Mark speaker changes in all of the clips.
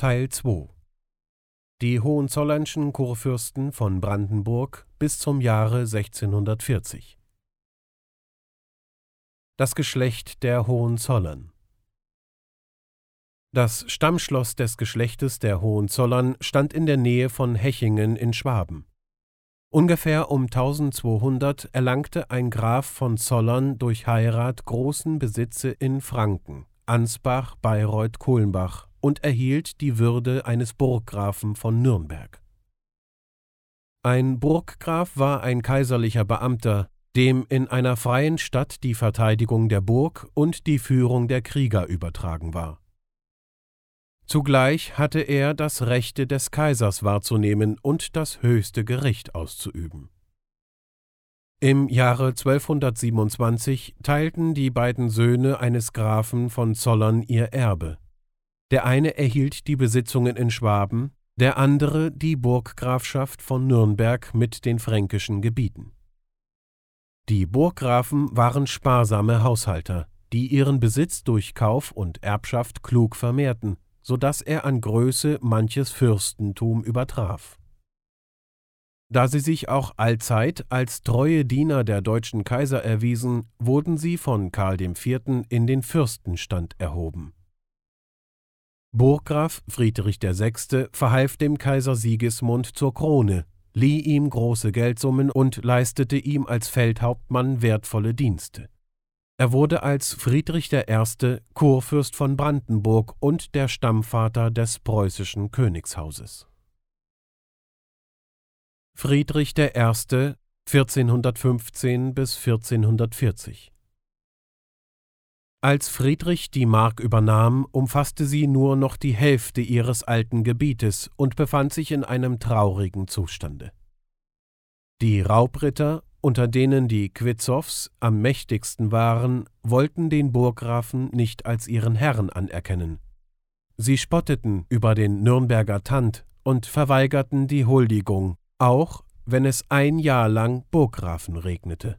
Speaker 1: Teil 2 Die Hohenzollernschen Kurfürsten von Brandenburg bis zum Jahre 1640 Das Geschlecht der Hohenzollern. Das Stammschloss des Geschlechtes der Hohenzollern stand in der Nähe von Hechingen in Schwaben. Ungefähr um 1200 erlangte ein Graf von Zollern durch Heirat großen Besitze in Franken Ansbach, Bayreuth, Kulmbach und erhielt die Würde eines Burggrafen von Nürnberg. Ein Burggraf war ein kaiserlicher Beamter, dem in einer freien Stadt die Verteidigung der Burg und die Führung der Krieger übertragen war. Zugleich hatte er das Rechte des Kaisers wahrzunehmen und das höchste Gericht auszuüben. Im Jahre 1227 teilten die beiden Söhne eines Grafen von Zollern ihr Erbe. Der eine erhielt die Besitzungen in Schwaben, der andere die Burggrafschaft von Nürnberg mit den fränkischen Gebieten. Die Burggrafen waren sparsame Haushalter, die ihren Besitz durch Kauf und Erbschaft klug vermehrten, so dass er an Größe manches Fürstentum übertraf. Da sie sich auch allzeit als treue Diener der deutschen Kaiser erwiesen, wurden sie von Karl IV. in den Fürstenstand erhoben. Burggraf Friedrich VI. verhalf dem Kaiser Sigismund zur Krone, lieh ihm große Geldsummen und leistete ihm als Feldhauptmann wertvolle Dienste. Er wurde als Friedrich I. Kurfürst von Brandenburg und der Stammvater des preußischen Königshauses. Friedrich I. 1415 bis 1440 Als Friedrich die Mark übernahm, umfasste sie nur noch die Hälfte ihres alten Gebietes und befand sich in einem traurigen Zustande. Die Raubritter, unter denen die Quitzows am mächtigsten waren, wollten den Burggrafen nicht als ihren Herrn anerkennen. Sie spotteten über den Nürnberger Tand und verweigerten die Huldigung, auch wenn es ein Jahr lang Burggrafen regnete.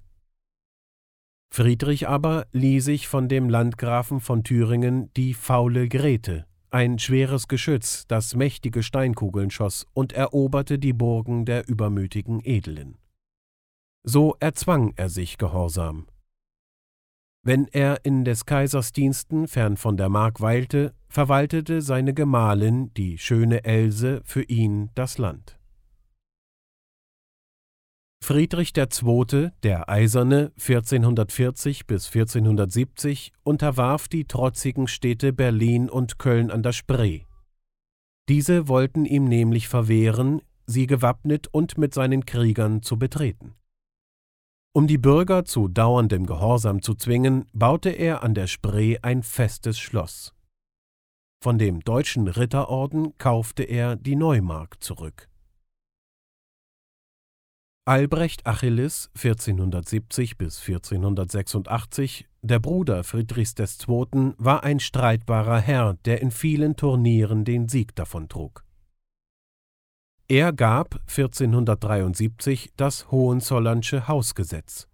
Speaker 1: Friedrich aber lieh sich von dem Landgrafen von Thüringen die faule Grete, ein schweres Geschütz, das mächtige Steinkugeln schoss, und eroberte die Burgen der übermütigen Edelen. So erzwang er sich Gehorsam. Wenn er in des Kaisers Diensten fern von der Mark weilte, verwaltete seine Gemahlin, die schöne Else, für ihn das Land. Friedrich II., der Eiserne, 1440 bis 1470, unterwarf die trotzigen Städte Berlin und Köln an der Spree. Diese wollten ihm nämlich verwehren, sie gewappnet und mit seinen Kriegern zu betreten. Um die Bürger zu dauerndem Gehorsam zu zwingen, baute er an der Spree ein festes Schloss. Von dem deutschen Ritterorden kaufte er die Neumark zurück. Albrecht Achilles (1470 bis 1486), der Bruder Friedrichs II., war ein streitbarer Herr, der in vielen Turnieren den Sieg davontrug. Er gab 1473 das Hohenzollernsche Hausgesetz.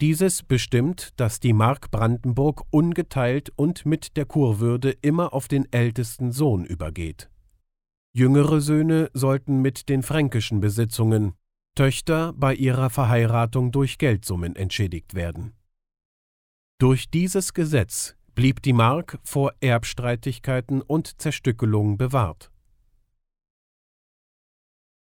Speaker 1: Dieses bestimmt, dass die Mark Brandenburg ungeteilt und mit der Kurwürde immer auf den ältesten Sohn übergeht. Jüngere Söhne sollten mit den fränkischen Besitzungen, Töchter bei ihrer Verheiratung durch Geldsummen entschädigt werden. Durch dieses Gesetz blieb die Mark vor Erbstreitigkeiten und Zerstückelung bewahrt.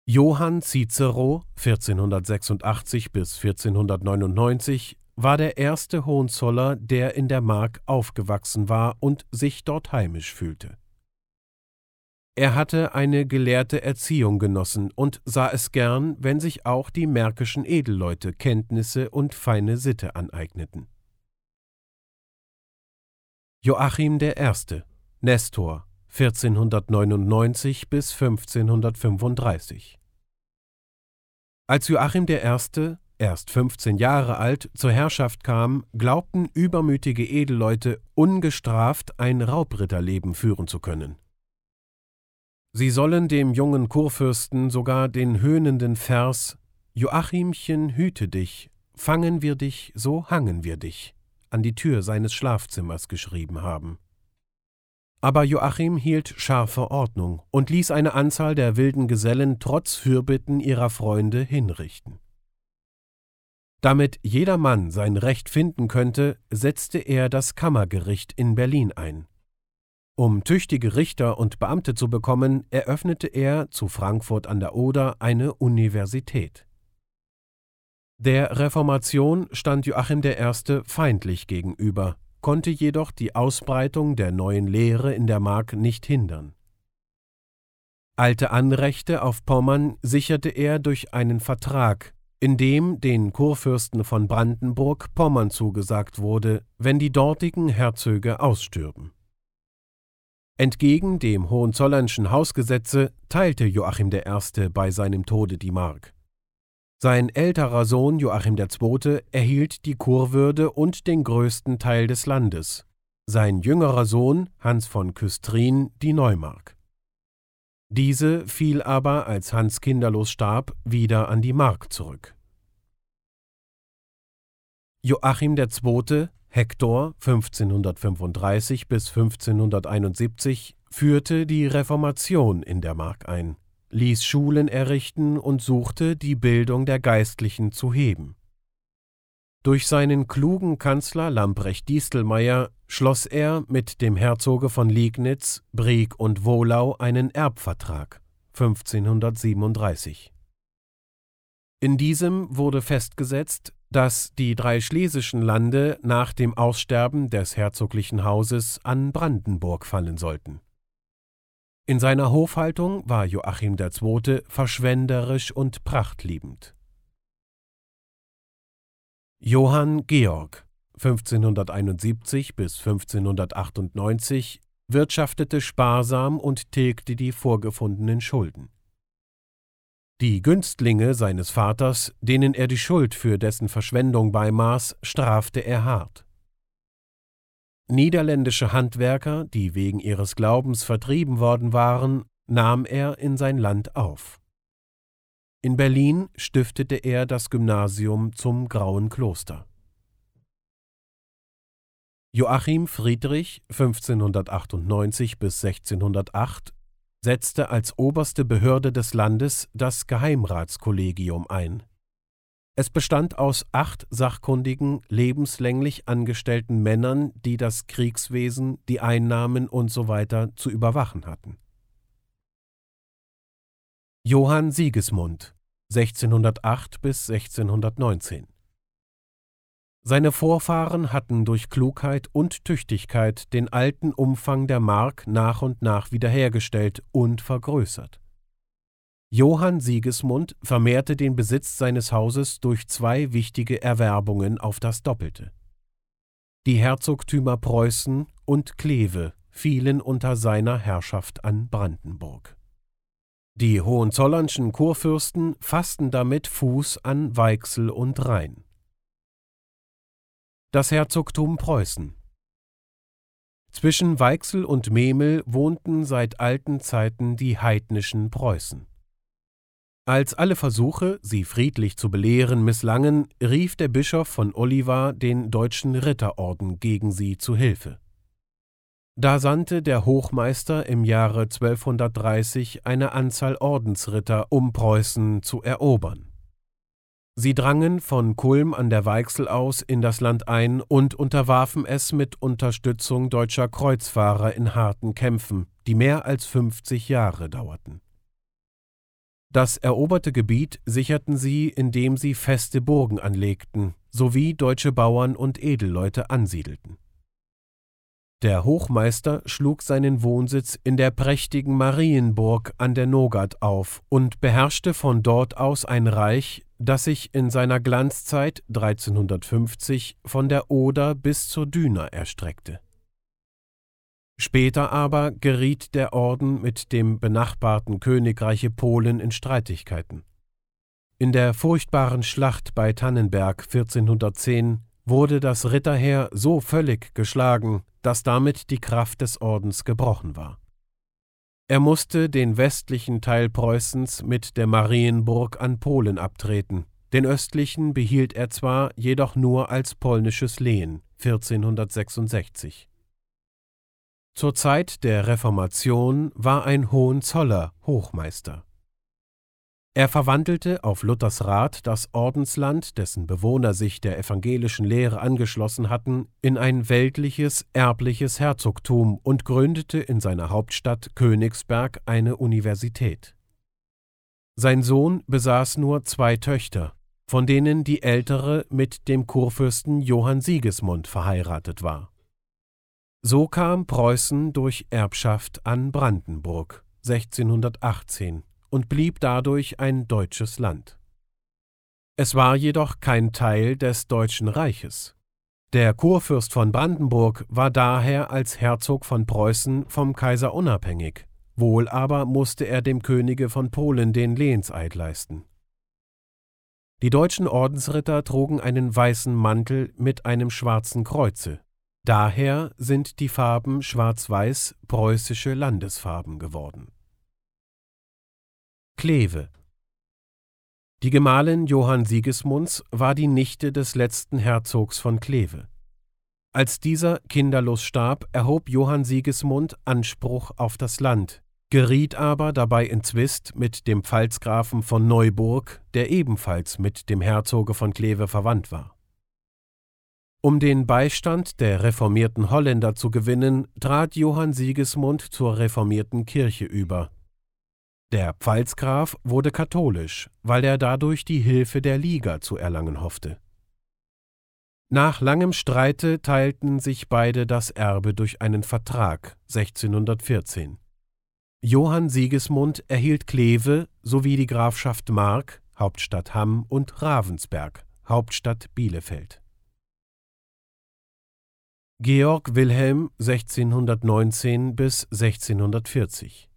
Speaker 1: Johann Cicero 1486 bis 1499 war der erste Hohenzoller, der in der Mark aufgewachsen war und sich dort heimisch fühlte. Er hatte eine gelehrte Erziehung genossen und sah es gern, wenn sich auch die märkischen Edelleute Kenntnisse und feine Sitte aneigneten. Joachim I., Nestor, 1499 bis 1535 Als Joachim I., erst 15 Jahre alt, zur Herrschaft kam, glaubten übermütige Edelleute ungestraft ein Raubritterleben führen zu können. Sie sollen dem jungen Kurfürsten sogar den höhnenden Vers Joachimchen hüte dich, fangen wir dich, so hangen wir dich an die Tür seines Schlafzimmers geschrieben haben. Aber Joachim hielt scharfe Ordnung und ließ eine Anzahl der wilden Gesellen trotz Fürbitten ihrer Freunde hinrichten. Damit jedermann sein Recht finden könnte, setzte er das Kammergericht in Berlin ein. Um tüchtige Richter und Beamte zu bekommen, eröffnete er zu Frankfurt an der Oder eine Universität. Der Reformation stand Joachim I. feindlich gegenüber, konnte jedoch die Ausbreitung der neuen Lehre in der Mark nicht hindern. Alte Anrechte auf Pommern sicherte er durch einen Vertrag, in dem den Kurfürsten von Brandenburg Pommern zugesagt wurde, wenn die dortigen Herzöge ausstürben. Entgegen dem Hohenzollernschen Hausgesetze teilte Joachim I. bei seinem Tode die Mark. Sein älterer Sohn Joachim II. erhielt die Kurwürde und den größten Teil des Landes, sein jüngerer Sohn Hans von Küstrin die Neumark. Diese fiel aber, als Hans kinderlos starb, wieder an die Mark zurück. Joachim II. Hektor 1535 bis 1571 führte die Reformation in der Mark ein, ließ Schulen errichten und suchte, die Bildung der Geistlichen zu heben. Durch seinen klugen Kanzler Lamprecht Distelmeyer schloss er mit dem Herzoge von Liegnitz, Brieg und Wohlau einen Erbvertrag 1537. In diesem wurde festgesetzt, dass die drei schlesischen Lande nach dem Aussterben des herzoglichen Hauses an Brandenburg fallen sollten. In seiner Hofhaltung war Joachim II. verschwenderisch und prachtliebend. Johann Georg 1571 bis 1598 wirtschaftete sparsam und tilgte die vorgefundenen Schulden. Die Günstlinge seines Vaters, denen er die Schuld für dessen Verschwendung beimaß, strafte er hart. Niederländische Handwerker, die wegen ihres Glaubens vertrieben worden waren, nahm er in sein Land auf. In Berlin stiftete er das Gymnasium zum Grauen Kloster. Joachim Friedrich 1598 bis 1608 setzte als oberste Behörde des Landes das Geheimratskollegium ein. Es bestand aus acht sachkundigen, lebenslänglich angestellten Männern, die das Kriegswesen, die Einnahmen usw. So zu überwachen hatten. Johann Sigismund 1608 bis 1619 seine Vorfahren hatten durch Klugheit und Tüchtigkeit den alten Umfang der Mark nach und nach wiederhergestellt und vergrößert. Johann Sigismund vermehrte den Besitz seines Hauses durch zwei wichtige Erwerbungen auf das Doppelte. Die Herzogtümer Preußen und Kleve fielen unter seiner Herrschaft an Brandenburg. Die Hohenzollernschen Kurfürsten fassten damit Fuß an Weichsel und Rhein. Das Herzogtum Preußen Zwischen Weichsel und Memel wohnten seit alten Zeiten die heidnischen Preußen. Als alle Versuche, sie friedlich zu belehren, misslangen, rief der Bischof von Oliva den deutschen Ritterorden gegen sie zu Hilfe. Da sandte der Hochmeister im Jahre 1230 eine Anzahl Ordensritter, um Preußen zu erobern. Sie drangen von Kulm an der Weichsel aus in das Land ein und unterwarfen es mit Unterstützung deutscher Kreuzfahrer in harten Kämpfen, die mehr als 50 Jahre dauerten. Das eroberte Gebiet sicherten sie, indem sie feste Burgen anlegten, sowie deutsche Bauern und Edelleute ansiedelten. Der Hochmeister schlug seinen Wohnsitz in der prächtigen Marienburg an der Nogat auf und beherrschte von dort aus ein Reich, das sich in seiner Glanzzeit 1350 von der Oder bis zur Düna erstreckte. Später aber geriet der Orden mit dem benachbarten Königreiche Polen in Streitigkeiten. In der furchtbaren Schlacht bei Tannenberg 1410 wurde das Ritterheer so völlig geschlagen, dass damit die Kraft des Ordens gebrochen war. Er musste den westlichen Teil Preußens mit der Marienburg an Polen abtreten, den östlichen behielt er zwar, jedoch nur als polnisches Lehen 1466. Zur Zeit der Reformation war ein Hohenzoller Hochmeister. Er verwandelte auf Luthers Rat das Ordensland, dessen Bewohner sich der evangelischen Lehre angeschlossen hatten, in ein weltliches, erbliches Herzogtum und gründete in seiner Hauptstadt Königsberg eine Universität. Sein Sohn besaß nur zwei Töchter, von denen die ältere mit dem Kurfürsten Johann Sigismund verheiratet war. So kam Preußen durch Erbschaft an Brandenburg 1618 und blieb dadurch ein deutsches Land. Es war jedoch kein Teil des Deutschen Reiches. Der Kurfürst von Brandenburg war daher als Herzog von Preußen vom Kaiser unabhängig, wohl aber musste er dem Könige von Polen den Lehnseid leisten. Die deutschen Ordensritter trugen einen weißen Mantel mit einem schwarzen Kreuze, Daher sind die Farben schwarz-weiß preußische Landesfarben geworden. Kleve Die Gemahlin Johann Sigismunds war die Nichte des letzten Herzogs von Kleve. Als dieser kinderlos starb, erhob Johann Sigismund Anspruch auf das Land, geriet aber dabei in Zwist mit dem Pfalzgrafen von Neuburg, der ebenfalls mit dem Herzoge von Kleve verwandt war. Um den Beistand der reformierten Holländer zu gewinnen, trat Johann Sigismund zur reformierten Kirche über. Der Pfalzgraf wurde katholisch, weil er dadurch die Hilfe der Liga zu erlangen hoffte. Nach langem Streite teilten sich beide das Erbe durch einen Vertrag 1614. Johann Sigismund erhielt Kleve sowie die Grafschaft Mark, Hauptstadt Hamm und Ravensberg, Hauptstadt Bielefeld. Georg Wilhelm 1619 bis 1640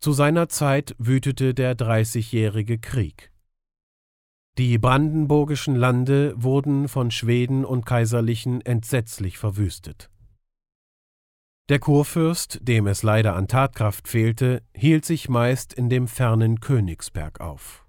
Speaker 1: Zu seiner Zeit wütete der Dreißigjährige Krieg. Die brandenburgischen Lande wurden von Schweden und Kaiserlichen entsetzlich verwüstet. Der Kurfürst, dem es leider an Tatkraft fehlte, hielt sich meist in dem fernen Königsberg auf